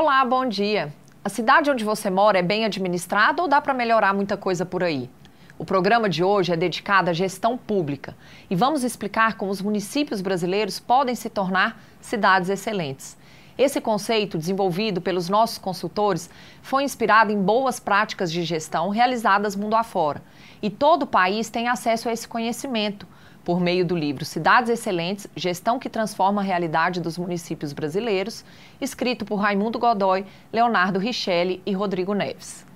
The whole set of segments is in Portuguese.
Olá, bom dia. A cidade onde você mora é bem administrada ou dá para melhorar muita coisa por aí? O programa de hoje é dedicado à gestão pública e vamos explicar como os municípios brasileiros podem se tornar cidades excelentes. Esse conceito, desenvolvido pelos nossos consultores, foi inspirado em boas práticas de gestão realizadas mundo afora. E todo o país tem acesso a esse conhecimento por meio do livro Cidades Excelentes Gestão que Transforma a Realidade dos Municípios Brasileiros, escrito por Raimundo Godoy, Leonardo Richelli e Rodrigo Neves.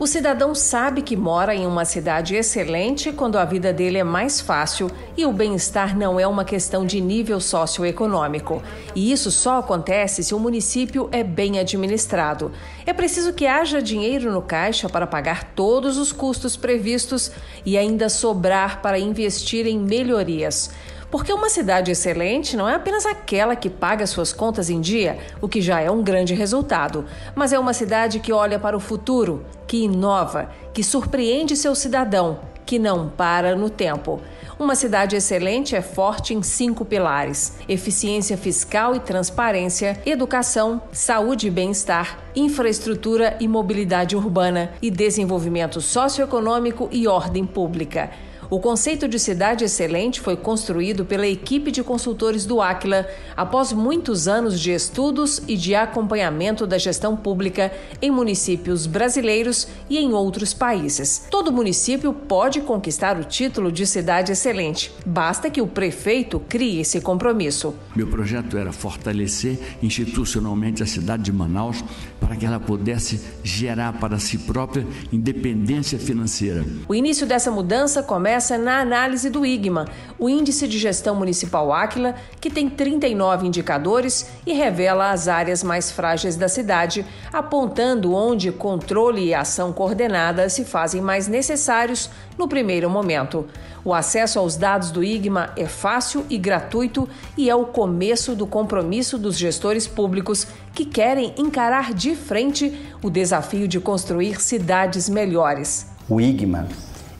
O cidadão sabe que mora em uma cidade excelente quando a vida dele é mais fácil e o bem-estar não é uma questão de nível socioeconômico. E isso só acontece se o município é bem administrado. É preciso que haja dinheiro no caixa para pagar todos os custos previstos e ainda sobrar para investir em melhorias. Porque uma cidade excelente não é apenas aquela que paga suas contas em dia, o que já é um grande resultado, mas é uma cidade que olha para o futuro, que inova, que surpreende seu cidadão, que não para no tempo. Uma cidade excelente é forte em cinco pilares: eficiência fiscal e transparência, educação, saúde e bem-estar, infraestrutura e mobilidade urbana e desenvolvimento socioeconômico e ordem pública. O conceito de cidade excelente foi construído pela equipe de consultores do Aquila após muitos anos de estudos e de acompanhamento da gestão pública em municípios brasileiros e em outros países. Todo município pode conquistar o título de cidade excelente, basta que o prefeito crie esse compromisso. Meu projeto era fortalecer institucionalmente a cidade de Manaus para que ela pudesse gerar para si própria independência financeira. O início dessa mudança começa começa na análise do IGMA, o Índice de Gestão Municipal Áquila, que tem 39 indicadores e revela as áreas mais frágeis da cidade, apontando onde controle e ação coordenada se fazem mais necessários no primeiro momento. O acesso aos dados do IGMA é fácil e gratuito e é o começo do compromisso dos gestores públicos que querem encarar de frente o desafio de construir cidades melhores. O IGMA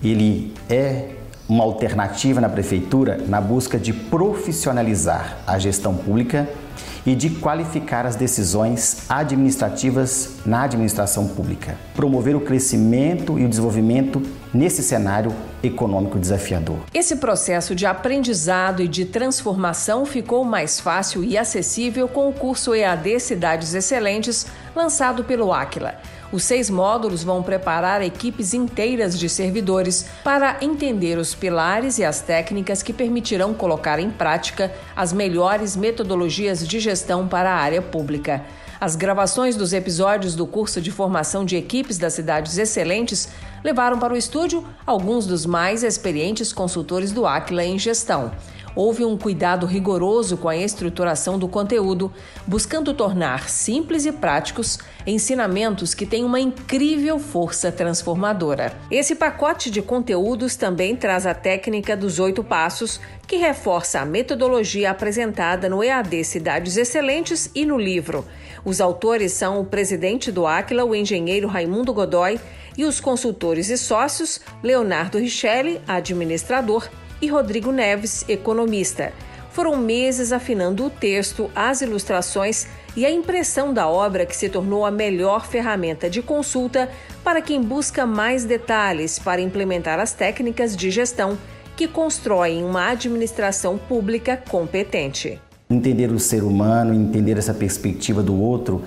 ele é uma alternativa na prefeitura na busca de profissionalizar a gestão pública e de qualificar as decisões administrativas na administração pública, promover o crescimento e o desenvolvimento nesse cenário econômico desafiador. Esse processo de aprendizado e de transformação ficou mais fácil e acessível com o curso EAD Cidades Excelentes, lançado pelo Aquila. Os seis módulos vão preparar equipes inteiras de servidores para entender os pilares e as técnicas que permitirão colocar em prática as melhores metodologias de gestão para a área pública. As gravações dos episódios do curso de formação de equipes das cidades excelentes levaram para o estúdio alguns dos mais experientes consultores do Aquila em gestão houve um cuidado rigoroso com a estruturação do conteúdo, buscando tornar simples e práticos ensinamentos que têm uma incrível força transformadora. Esse pacote de conteúdos também traz a técnica dos oito passos, que reforça a metodologia apresentada no EAD Cidades Excelentes e no livro. Os autores são o presidente do Aquila, o engenheiro Raimundo Godoy, e os consultores e sócios Leonardo Richelli, administrador, e Rodrigo Neves, economista. Foram meses afinando o texto, as ilustrações e a impressão da obra que se tornou a melhor ferramenta de consulta para quem busca mais detalhes para implementar as técnicas de gestão que constroem uma administração pública competente. Entender o ser humano, entender essa perspectiva do outro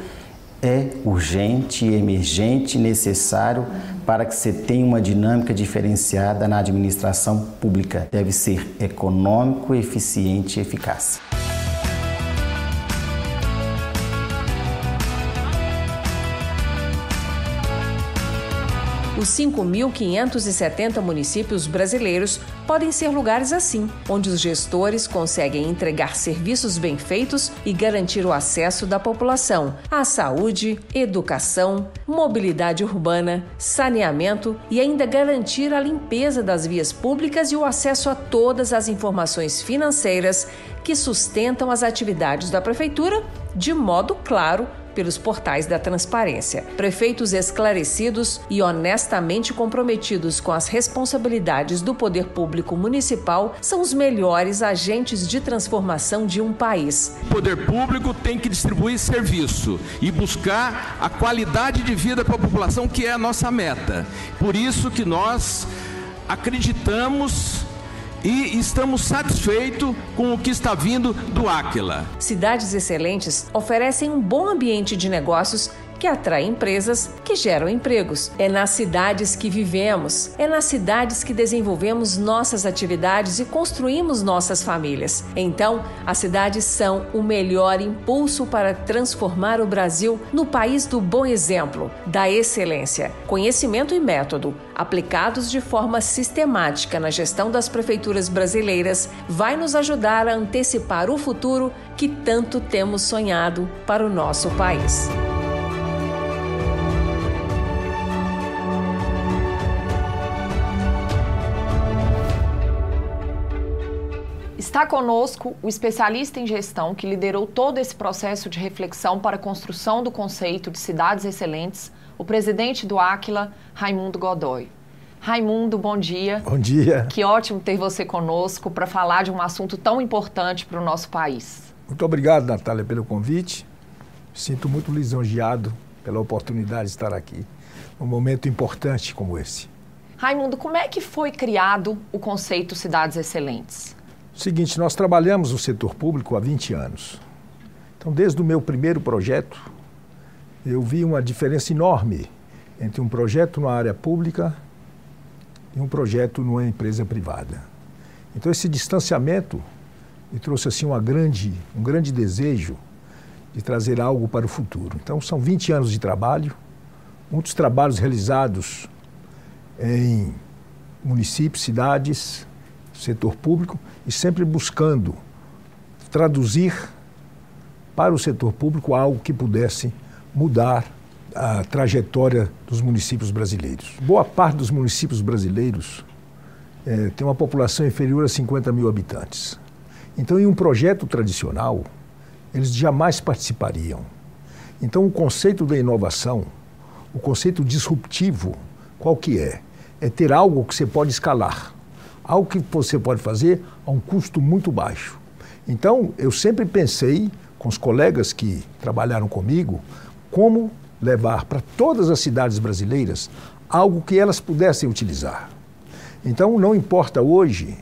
é urgente, emergente, necessário para que você tenha uma dinâmica diferenciada na administração pública. Deve ser econômico, eficiente e eficaz. Os 5.570 municípios brasileiros podem ser lugares assim, onde os gestores conseguem entregar serviços bem feitos e garantir o acesso da população à saúde, educação, mobilidade urbana, saneamento e ainda garantir a limpeza das vias públicas e o acesso a todas as informações financeiras que sustentam as atividades da prefeitura de modo claro pelos portais da transparência. Prefeitos esclarecidos e honestamente comprometidos com as responsabilidades do poder público municipal são os melhores agentes de transformação de um país. O poder público tem que distribuir serviço e buscar a qualidade de vida para a população, que é a nossa meta. Por isso que nós acreditamos e estamos satisfeitos com o que está vindo do Aquila. Cidades Excelentes oferecem um bom ambiente de negócios que atrai empresas que geram empregos. É nas cidades que vivemos, é nas cidades que desenvolvemos nossas atividades e construímos nossas famílias. Então, as cidades são o melhor impulso para transformar o Brasil no país do bom exemplo, da excelência. Conhecimento e método aplicados de forma sistemática na gestão das prefeituras brasileiras vai nos ajudar a antecipar o futuro que tanto temos sonhado para o nosso país. Está conosco o especialista em gestão que liderou todo esse processo de reflexão para a construção do conceito de cidades excelentes, o presidente do Aquila, Raimundo Godoy. Raimundo, bom dia. Bom dia. Que ótimo ter você conosco para falar de um assunto tão importante para o nosso país. Muito obrigado, Natália, pelo convite. Sinto muito lisonjeado pela oportunidade de estar aqui, num momento importante como esse. Raimundo, como é que foi criado o conceito Cidades Excelentes? Seguinte, nós trabalhamos no setor público há 20 anos. Então, desde o meu primeiro projeto, eu vi uma diferença enorme entre um projeto na área pública e um projeto numa empresa privada. Então, esse distanciamento me trouxe assim uma grande, um grande desejo de trazer algo para o futuro. Então, são 20 anos de trabalho, muitos trabalhos realizados em municípios, cidades, setor público e sempre buscando traduzir para o setor público algo que pudesse mudar a trajetória dos municípios brasileiros. Boa parte dos municípios brasileiros é, tem uma população inferior a 50 mil habitantes. Então, em um projeto tradicional, eles jamais participariam. Então, o conceito da inovação, o conceito disruptivo, qual que é? É ter algo que você pode escalar algo que você pode fazer a um custo muito baixo. Então, eu sempre pensei com os colegas que trabalharam comigo como levar para todas as cidades brasileiras algo que elas pudessem utilizar. Então, não importa hoje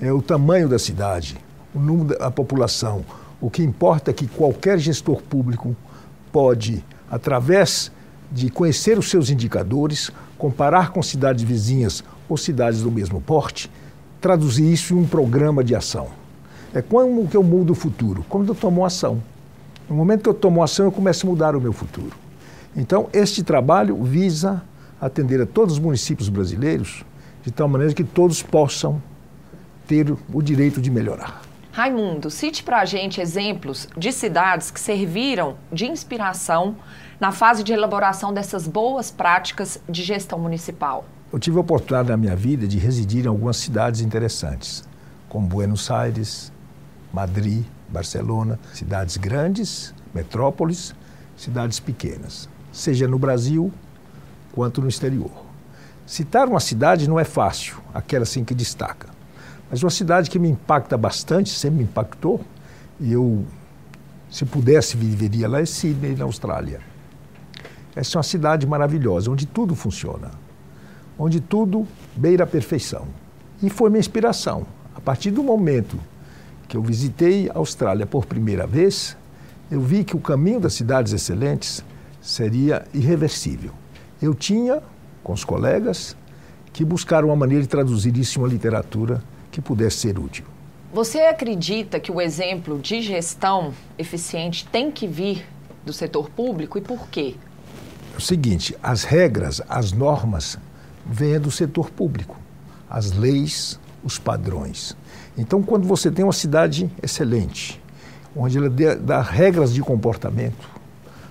é, o tamanho da cidade, o número da população, o que importa é que qualquer gestor público pode, através de conhecer os seus indicadores, comparar com cidades vizinhas ou cidades do mesmo porte, traduzir isso em um programa de ação. É como que eu mudo o futuro? Quando eu tomo ação. No momento que eu tomo ação, eu começo a mudar o meu futuro. Então, este trabalho visa atender a todos os municípios brasileiros de tal maneira que todos possam ter o direito de melhorar. Raimundo, cite para a gente exemplos de cidades que serviram de inspiração na fase de elaboração dessas boas práticas de gestão municipal. Eu tive a oportunidade na minha vida de residir em algumas cidades interessantes, como Buenos Aires, Madrid, Barcelona, cidades grandes, metrópoles, cidades pequenas, seja no Brasil quanto no exterior. Citar uma cidade não é fácil, aquela assim que destaca. Mas uma cidade que me impacta bastante, sempre me impactou, e eu, se pudesse, viveria lá, é Sydney, na Austrália. Essa é uma cidade maravilhosa, onde tudo funciona onde tudo beira a perfeição. E foi minha inspiração. A partir do momento que eu visitei a Austrália por primeira vez, eu vi que o caminho das cidades excelentes seria irreversível. Eu tinha, com os colegas, que buscar uma maneira de traduzir isso em uma literatura que pudesse ser útil. Você acredita que o exemplo de gestão eficiente tem que vir do setor público e por quê? É o seguinte, as regras, as normas venha do setor público, as leis, os padrões. Então, quando você tem uma cidade excelente, onde ela dá regras de comportamento,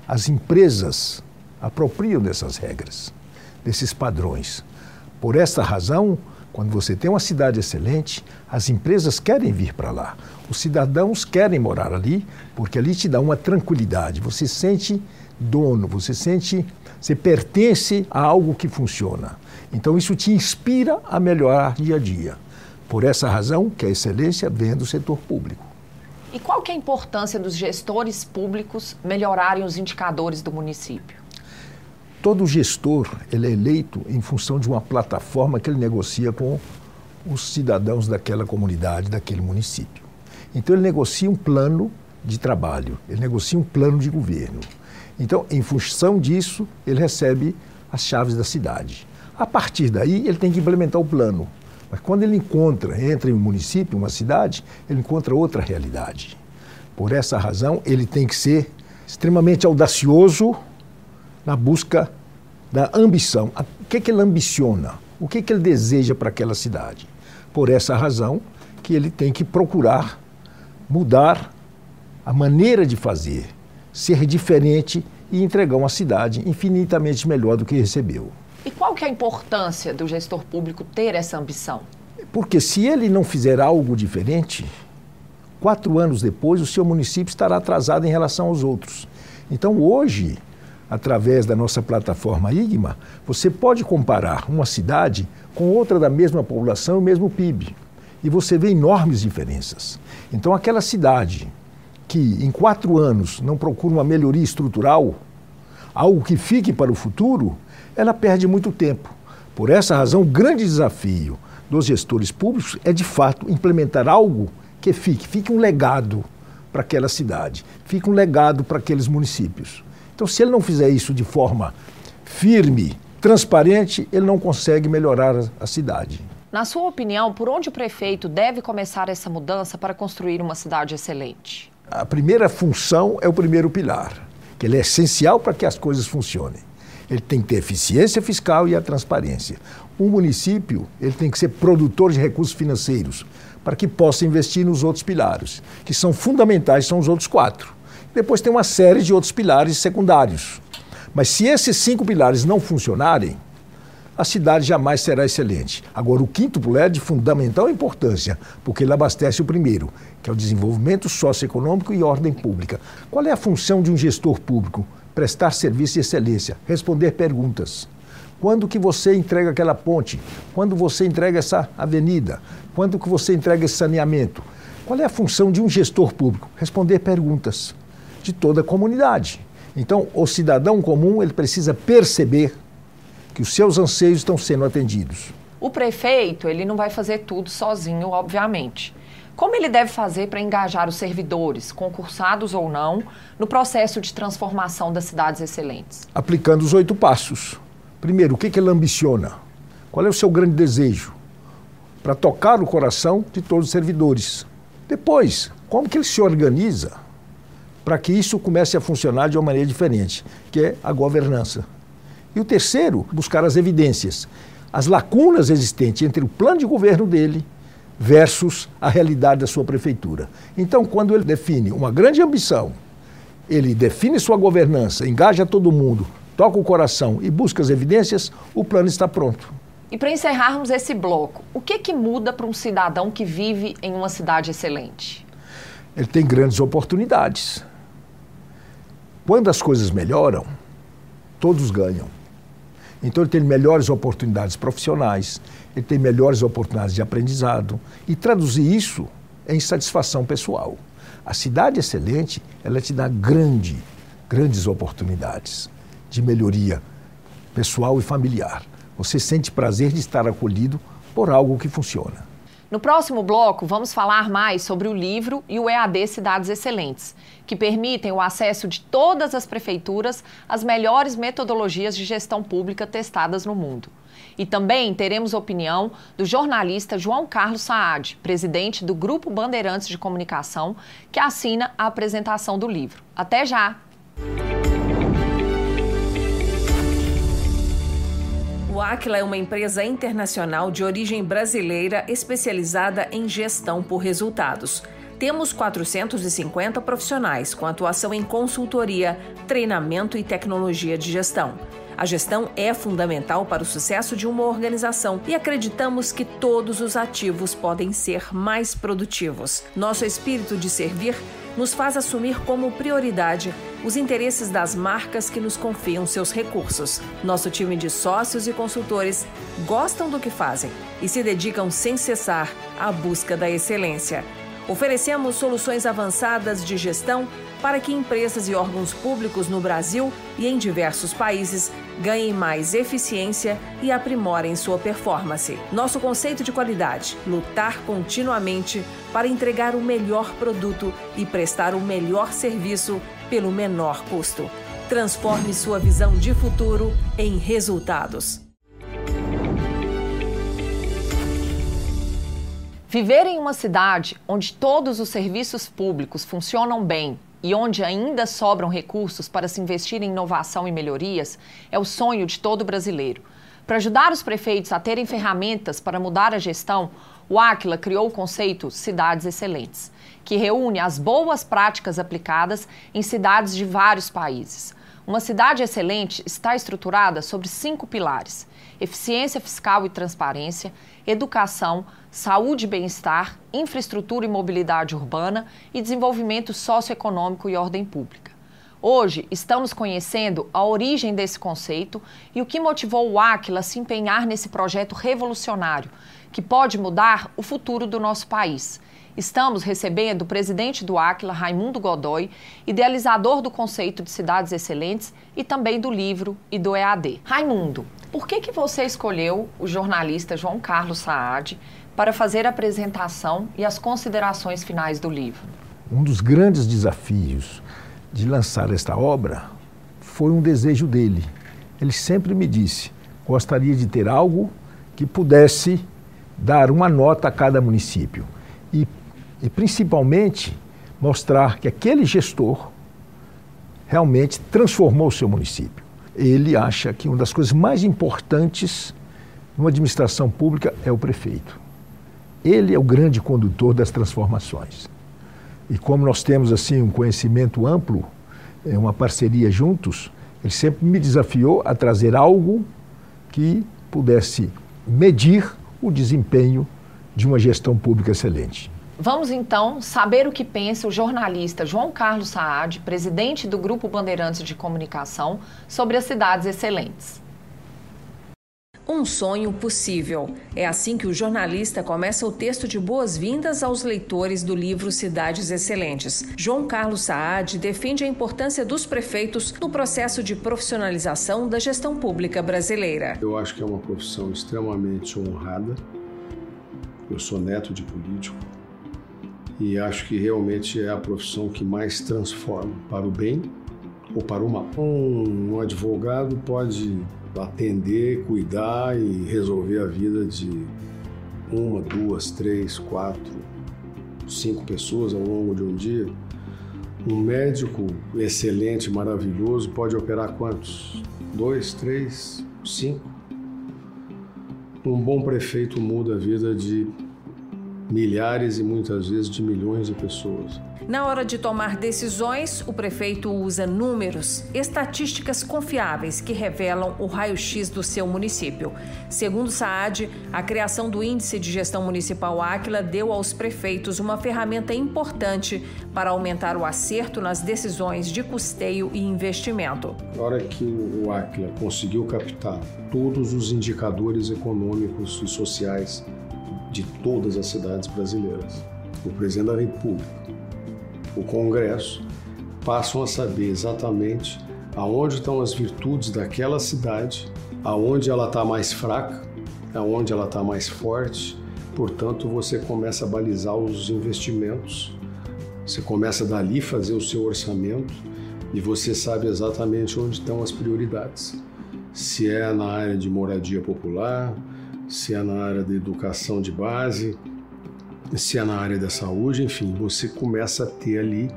as empresas apropriam dessas regras, desses padrões. Por esta razão, Quando você tem uma cidade excelente, as empresas querem vir para lá. Os cidadãos querem morar ali, porque ali te dá uma tranquilidade. Você sente dono, você sente, você pertence a algo que funciona. Então isso te inspira a melhorar dia a dia. Por essa razão que a excelência vem do setor público. E qual que é a importância dos gestores públicos melhorarem os indicadores do município? Todo gestor ele é eleito em função de uma plataforma que ele negocia com os cidadãos daquela comunidade, daquele município. Então ele negocia um plano de trabalho, ele negocia um plano de governo. Então, em função disso, ele recebe as chaves da cidade. A partir daí, ele tem que implementar o plano. Mas quando ele encontra, entra em um município, uma cidade, ele encontra outra realidade. Por essa razão, ele tem que ser extremamente audacioso na busca da ambição. O que, é que ele ambiciona? O que, é que ele deseja para aquela cidade? Por essa razão que ele tem que procurar mudar a maneira de fazer, ser diferente e entregar uma cidade infinitamente melhor do que recebeu. E qual que é a importância do gestor público ter essa ambição? Porque se ele não fizer algo diferente, quatro anos depois o seu município estará atrasado em relação aos outros. Então hoje, através da nossa plataforma IGMA, você pode comparar uma cidade com outra da mesma população e mesmo PIB. E você vê enormes diferenças. Então aquela cidade que em quatro anos não procura uma melhoria estrutural, algo que fique para o futuro, ela perde muito tempo. Por essa razão, o grande desafio dos gestores públicos é, de fato, implementar algo que fique, fique um legado para aquela cidade, fique um legado para aqueles municípios. Então, se ele não fizer isso de forma firme, transparente, ele não consegue melhorar a cidade. Na sua opinião, por onde o prefeito deve começar essa mudança para construir uma cidade excelente? A primeira função é o primeiro pilar, que ele é essencial para que as coisas funcionem. Ele tem que ter eficiência fiscal e a transparência. Um município ele tem que ser produtor de recursos financeiros para que possa investir nos outros pilares, que são fundamentais, são os outros quatro. Depois tem uma série de outros pilares secundários. Mas se esses cinco pilares não funcionarem, a cidade jamais será excelente. Agora, o quinto pilar é de fundamental importância, porque ele abastece o primeiro, que é o desenvolvimento socioeconômico e ordem pública. Qual é a função de um gestor público? Prestar serviço de excelência, responder perguntas. Quando que você entrega aquela ponte? Quando você entrega essa avenida? Quando que você entrega esse saneamento? Qual é a função de um gestor público? Responder perguntas de toda a comunidade. Então, o cidadão comum ele precisa perceber que os seus anseios estão sendo atendidos. O prefeito ele não vai fazer tudo sozinho, obviamente. Como ele deve fazer para engajar os servidores, concursados ou não, no processo de transformação das cidades excelentes? Aplicando os oito passos. Primeiro, o que, que ele ambiciona? Qual é o seu grande desejo? Para tocar o coração de todos os servidores. Depois, como que ele se organiza para que isso comece a funcionar de uma maneira diferente, que é a governança. E o terceiro, buscar as evidências, as lacunas existentes entre o plano de governo dele versus a realidade da sua prefeitura. Então, quando ele define uma grande ambição, ele define sua governança, engaja todo mundo, toca o coração e busca as evidências, o plano está pronto. E para encerrarmos esse bloco, o que, que muda para um cidadão que vive em uma cidade excelente? Ele tem grandes oportunidades. Quando as coisas melhoram, todos ganham. Então ele tem melhores oportunidades profissionais, ele tem melhores oportunidades de aprendizado e traduzir isso em satisfação pessoal. A cidade excelente, ela te dá grande, grandes oportunidades de melhoria pessoal e familiar. Você sente prazer de estar acolhido por algo que funciona. No próximo bloco, vamos falar mais sobre o livro e o EAD Cidades Excelentes, que permitem o acesso de todas as prefeituras às melhores metodologias de gestão pública testadas no mundo. E também teremos opinião do jornalista João Carlos Saad, presidente do Grupo Bandeirantes de Comunicação, que assina a apresentação do livro. Até já! O Aquila é uma empresa internacional de origem brasileira especializada em gestão por resultados. Temos 450 profissionais com atuação em consultoria, treinamento e tecnologia de gestão. A gestão é fundamental para o sucesso de uma organização e acreditamos que todos os ativos podem ser mais produtivos. Nosso espírito de servir nos faz assumir como prioridade os interesses das marcas que nos confiam seus recursos. Nosso time de sócios e consultores gostam do que fazem e se dedicam sem cessar à busca da excelência. Oferecemos soluções avançadas de gestão para que empresas e órgãos públicos no Brasil e em diversos países ganhem mais eficiência e aprimorem sua performance. Nosso conceito de qualidade: lutar continuamente para entregar o melhor produto e prestar o melhor serviço pelo menor custo. Transforme sua visão de futuro em resultados. Viver em uma cidade onde todos os serviços públicos funcionam bem e onde ainda sobram recursos para se investir em inovação e melhorias é o sonho de todo brasileiro. Para ajudar os prefeitos a terem ferramentas para mudar a gestão, o Aquila criou o conceito Cidades Excelentes, que reúne as boas práticas aplicadas em cidades de vários países. Uma cidade excelente está estruturada sobre cinco pilares: eficiência fiscal e transparência, educação, saúde e bem-estar, infraestrutura e mobilidade urbana e desenvolvimento socioeconômico e ordem pública. Hoje, estamos conhecendo a origem desse conceito e o que motivou o Aquila a se empenhar nesse projeto revolucionário, que pode mudar o futuro do nosso país. Estamos recebendo o presidente do Aquila, Raimundo Godoy, idealizador do conceito de cidades excelentes e também do livro e do EAD. Raimundo, por que, que você escolheu o jornalista João Carlos Saad para fazer a apresentação e as considerações finais do livro. Um dos grandes desafios de lançar esta obra foi um desejo dele. Ele sempre me disse: gostaria de ter algo que pudesse dar uma nota a cada município e, e principalmente mostrar que aquele gestor realmente transformou o seu município. Ele acha que uma das coisas mais importantes numa administração pública é o prefeito. Ele é o grande condutor das transformações. E como nós temos assim um conhecimento amplo, é uma parceria juntos, ele sempre me desafiou a trazer algo que pudesse medir o desempenho de uma gestão pública excelente. Vamos então saber o que pensa o jornalista João Carlos Saad, presidente do Grupo Bandeirantes de Comunicação, sobre as cidades excelentes. Um sonho possível. É assim que o jornalista começa o texto de boas-vindas aos leitores do livro Cidades Excelentes. João Carlos Saad defende a importância dos prefeitos no processo de profissionalização da gestão pública brasileira. Eu acho que é uma profissão extremamente honrada. Eu sou neto de político e acho que realmente é a profissão que mais transforma para o bem ou para o mal. Um, advogado pode atender, cuidar e resolver a vida de uma, duas, três, quatro, cinco pessoas ao longo de um dia. Um médico excelente, maravilhoso, pode operar quantos? Dois, três, cinco? Um bom prefeito muda a vida de milhares e muitas vezes de milhões de pessoas. Na hora de tomar decisões, o prefeito usa números, estatísticas confiáveis que revelam o raio-x do seu município. Segundo Saad, a criação do Índice de Gestão Municipal Áquila deu aos prefeitos uma ferramenta importante para aumentar o acerto nas decisões de custeio e investimento. Na hora que o Áquila conseguiu captar todos os indicadores econômicos e sociais de todas as cidades brasileiras, o presidente da República o Congresso, passam a saber exatamente aonde estão as virtudes daquela cidade, aonde ela está mais fraca, aonde ela está mais forte. Portanto, você começa a balizar os investimentos, você começa dali fazer o seu orçamento e você sabe exatamente onde estão as prioridades. Se é na área de moradia popular, se é na área da educação de base, se é na área da saúde, enfim, você começa a ter ali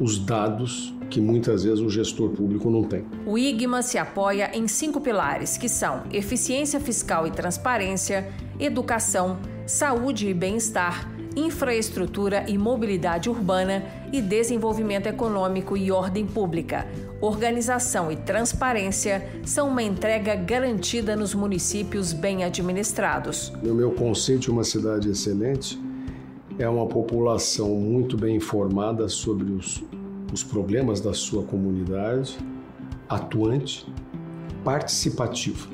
os dados que muitas vezes o gestor público não tem. O IGMA se apoia em cinco pilares, que são eficiência fiscal e transparência, educação, saúde e bem-estar, infraestrutura e mobilidade urbana e desenvolvimento econômico e ordem pública. Organização e transparência são uma entrega garantida nos municípios bem administrados. No meu conceito uma cidade excelente, é uma população muito bem informada sobre os, os problemas da sua comunidade, atuante, participativa.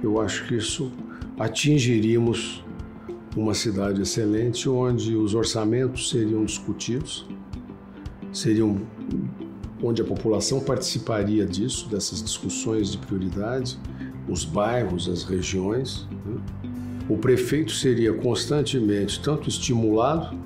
Eu acho que isso atingiríamos uma cidade excelente onde os orçamentos seriam discutidos, seriam onde a população participaria disso, dessas discussões de prioridade, os bairros, as regiões. Né? O prefeito seria constantemente tanto estimulado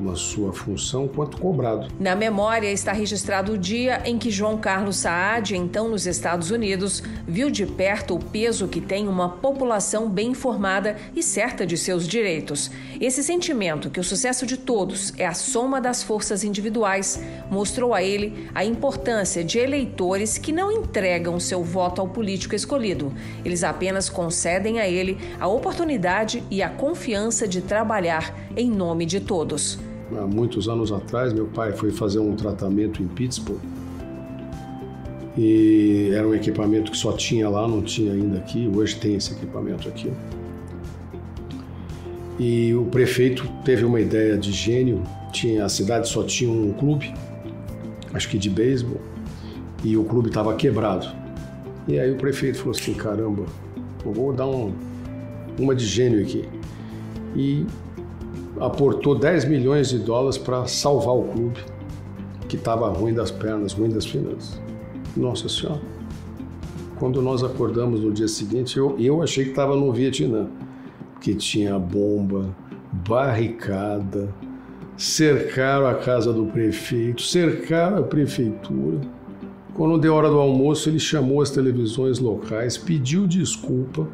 na sua função quanto cobrado. Na memória está registrado o dia em que João Carlos Saad, então nos Estados Unidos, viu de perto o peso que tem uma população bem informada e certa de seus direitos. Esse sentimento que o sucesso de todos é a soma das forças individuais mostrou a ele a importância de eleitores que não entregam seu voto ao político escolhido. Eles apenas concedem a ele a oportunidade e a confiança de trabalhar em nome de todos há muitos anos atrás, meu pai foi fazer um tratamento em Pittsburgh. E era um equipamento que só tinha lá, não tinha ainda aqui. Hoje tem esse equipamento aqui. E o prefeito teve uma ideia de gênio. Tinha, a cidade só tinha um clube, acho que de beisebol, e o clube estava quebrado. E aí o prefeito falou assim: caramba, eu vou dar um, uma de gênio aqui. E aportou 10 milhões de dólares para salvar o clube, que estava ruim das pernas, ruim das finanças. Nossa Senhora. Quando nós acordamos no dia seguinte, eu, eu achei que estava no Vietnã, que tinha bomba, barricada, cercaram a casa do prefeito, cercaram a prefeitura. Quando deu hora do almoço, ele chamou as televisões locais, pediu desculpa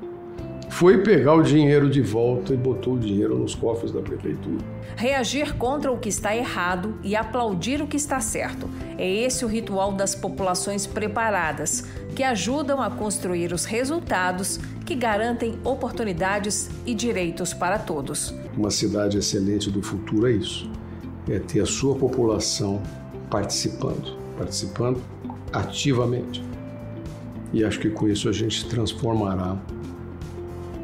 foi pegar o dinheiro de volta e botou o dinheiro nos cofres da prefeitura. Reagir contra o que está errado e aplaudir o que está certo. É esse o ritual das populações preparadas, que ajudam a construir os resultados que garantem oportunidades e direitos para todos. Uma cidade excelente do futuro é isso: é ter a sua população participando, participando ativamente. E acho que com isso a gente transformará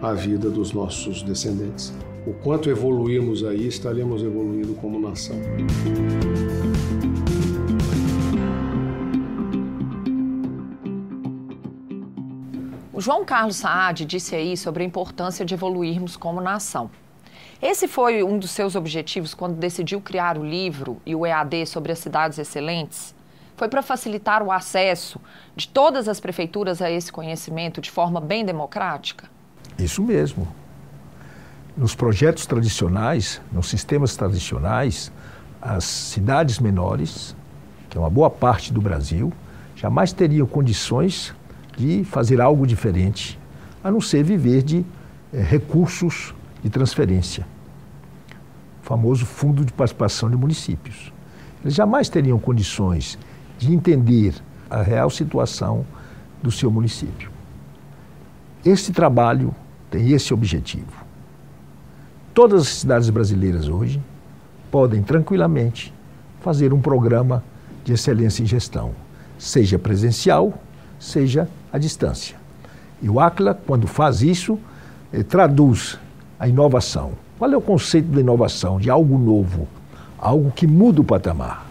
a vida dos nossos descendentes. O quanto evoluirmos aí, estaremos evoluindo como nação. O João Carlos Saad disse aí sobre a importância de evoluirmos como nação. Esse foi um dos seus objetivos quando decidiu criar o livro e o EAD sobre as cidades excelentes? Foi para facilitar o acesso de todas as prefeituras a esse conhecimento de forma bem democrática? Isso mesmo. Nos projetos tradicionais, nos sistemas tradicionais, as cidades menores, que é uma boa parte do Brasil, jamais teriam condições de fazer algo diferente, a não ser viver de eh, recursos de transferência, o famoso Fundo de Participação de Municípios. Eles jamais teriam condições de entender a real situação do seu município. Este trabalho tem esse objetivo. Todas as cidades brasileiras hoje podem tranquilamente fazer um programa de excelência em gestão, seja presencial, seja à distância. E o ACLA, quando faz isso, eh, traduz a inovação. Qual é o conceito da inovação? De algo novo, algo que muda o patamar.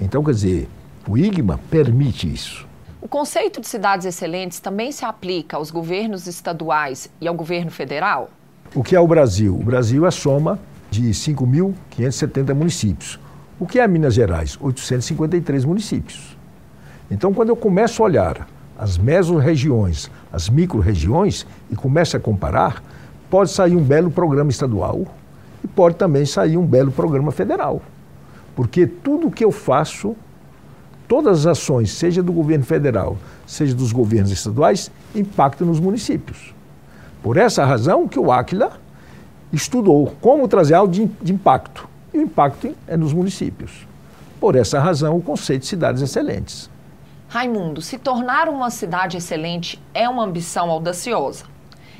Então, quer dizer, o IGMA permite isso. O conceito de cidades excelentes também se aplica aos governos estaduais e ao governo federal? O que é o Brasil? O Brasil é soma de 5.570 municípios. O que é Minas Gerais? 853 municípios. Então, quando eu começo a olhar as mesorregiões, as micro-regiões e começo a comparar, pode sair um belo programa estadual e pode também sair um belo programa federal. Porque tudo que eu faço todas as ações, seja do governo federal, seja dos governos estaduais, impactam nos municípios. Por essa razão que o Aquila estudou como trazer algo de, de impacto. E o impacto é nos municípios. Por essa razão, o conceito de cidades excelentes. Raimundo, se tornar uma cidade excelente é uma ambição audaciosa.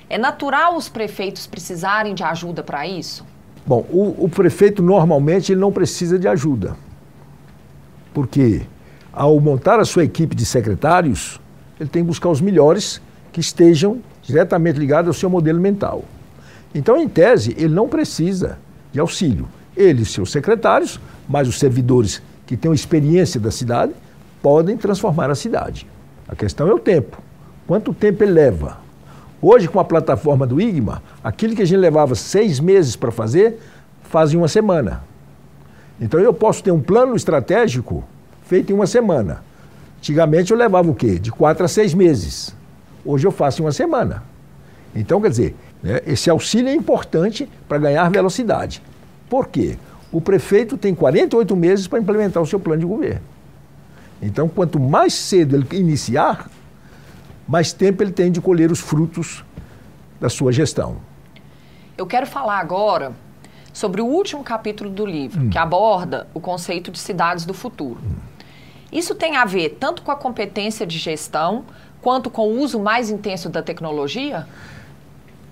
É natural os prefeitos precisarem de ajuda para isso? Bom, o, o prefeito normalmente ele não precisa de ajuda. Porque ao montar a sua equipe de secretários, ele tem que buscar os melhores que estejam diretamente ligados ao seu modelo mental. Então, em tese, ele não precisa de auxílio. Ele e seus secretários, mais os servidores que têm experiência da cidade, podem transformar a cidade. A questão é o tempo. Quanto tempo ele leva? Hoje, com a plataforma do IGMA, aquilo que a gente levava seis meses para fazer, faz em uma semana. Então eu posso ter um plano estratégico feito em uma semana. Antigamente eu levava o quê? De quatro a seis meses. Hoje eu faço em uma semana. Então, quer dizer, né, esse auxílio é importante para ganhar velocidade. Por quê? O prefeito tem 48 meses para implementar o seu plano de governo. Então, quanto mais cedo ele iniciar, mais tempo ele tem de colher os frutos da sua gestão. Eu quero falar agora sobre o último capítulo do livro, hum. que aborda o conceito de cidades do futuro. Hum. Isso tem a ver tanto com a competência de gestão quanto com o uso mais intenso da tecnologia?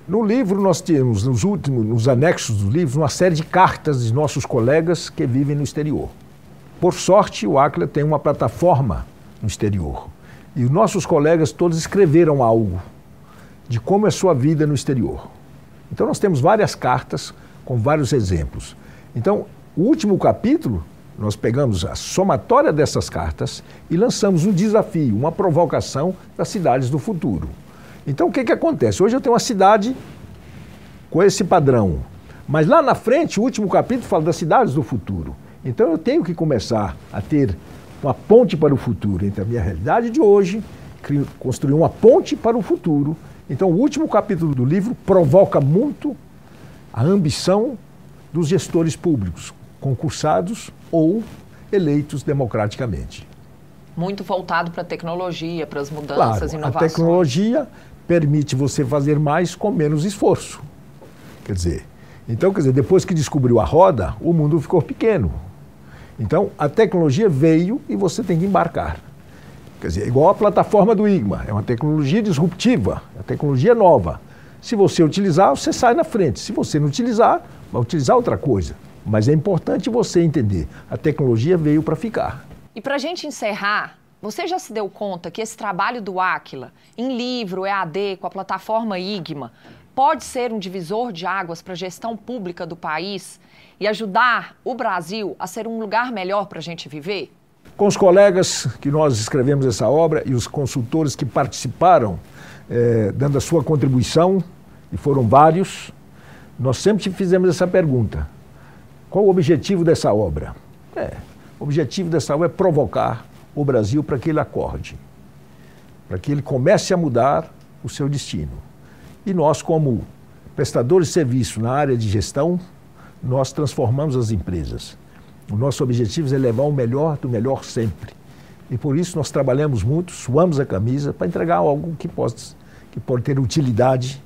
No livro nós temos, nos últimos, nos anexos do livro, uma série de cartas de nossos colegas que vivem no exterior. Por sorte, o Acla tem uma plataforma no exterior. E os nossos colegas todos escreveram algo de como é sua vida no exterior. Então nós temos várias cartas com vários exemplos. Então, o último capítulo, nós pegamos a somatória dessas cartas e lançamos um desafio, uma provocação das cidades do futuro. Então, o que, que acontece? Hoje eu tenho uma cidade com esse padrão, mas lá na frente, o último capítulo fala das cidades do futuro. Então, eu tenho que começar a ter uma ponte para o futuro entre a minha realidade de hoje, construir uma ponte para o futuro. Então, o último capítulo do livro provoca muito a ambição dos gestores públicos, concursados ou eleitos democraticamente. Muito voltado para a tecnologia, para as mudanças, claro, inovações. A tecnologia permite você fazer mais com menos esforço. Quer dizer, então, quer dizer, depois que descobriu a roda, o mundo ficou pequeno. Então, a tecnologia veio e você tem que embarcar. Quer dizer, igual a plataforma do IGMA, é uma tecnologia disruptiva, é uma tecnologia nova. Se você utilizar, você sai na frente. Se você não utilizar, vai utilizar outra coisa. Mas é importante você entender, a tecnologia veio para ficar. E para a gente encerrar, você já se deu conta que esse trabalho do Aquila, em livro, EAD, com a plataforma IGMA, pode ser um divisor de águas para a gestão pública do país e ajudar o Brasil a ser um lugar melhor para a gente viver? Com os colegas que nós escrevemos essa obra e os consultores que participaram é, dando a sua contribuição, e foram vários, nós sempre fizemos essa pergunta: qual o objetivo dessa obra? É, o objetivo dessa obra é provocar o Brasil para que ele acorde, para que ele comece a mudar o seu destino. E nós, como prestadores de serviço na área de gestão, nós transformamos as empresas. O nosso objetivo é levar o melhor do melhor sempre. E por isso nós trabalhamos muito, suamos a camisa para entregar algo que possa que pode ter utilidade,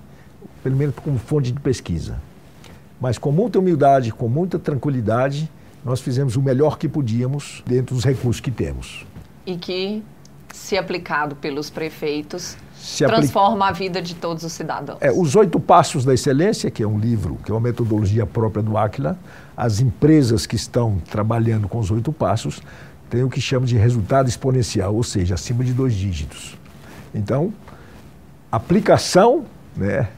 pelo menos como fonte de pesquisa. Mas com muita humildade, com muita tranquilidade, nós fizemos o melhor que podíamos dentro dos recursos que temos. E que, se aplicado pelos prefeitos, se transforma a vida de todos os cidadãos. É, os Oito Passos da Excelência, que é um livro, que é uma metodologia própria do Aquila, as empresas que estão trabalhando com os Oito Passos têm o que chama de resultado exponencial, ou seja, acima de dois dígitos. Então, aplicação né,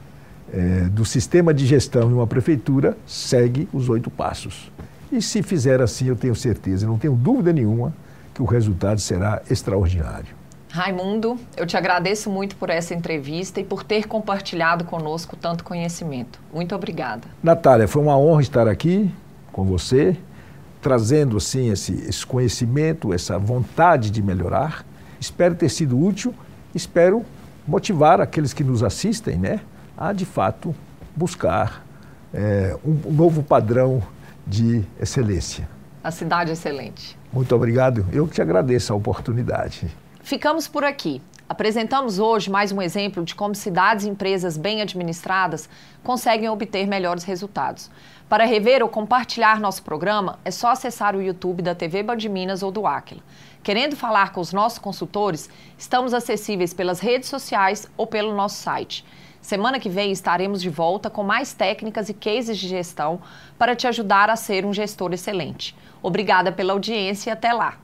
é, do sistema de gestão em uma prefeitura segue os oito passos. E se fizer assim, eu tenho certeza, não tenho dúvida nenhuma, que o resultado será extraordinário. Raimundo, eu te agradeço muito por essa entrevista e por ter compartilhado conosco tanto conhecimento. Muito obrigada. Natália, foi uma honra estar aqui com você, trazendo assim esse, esse conhecimento, essa vontade de melhorar. Espero ter sido útil, espero motivar aqueles que nos assistem né, a, de fato, buscar é, um, novo padrão de excelência. A cidade excelente. Muito obrigado. Eu que te agradeço a oportunidade. Ficamos por aqui. Apresentamos hoje mais um exemplo de como cidades e empresas bem administradas conseguem obter melhores resultados. Para rever ou compartilhar nosso programa, é só acessar o YouTube da TV Band Minas ou do Aquila. Querendo falar com os nossos consultores, estamos acessíveis pelas redes sociais ou pelo nosso site. Semana que vem estaremos de volta com mais técnicas e cases de gestão para te ajudar a ser um gestor excelente. Obrigada pela audiência e até lá!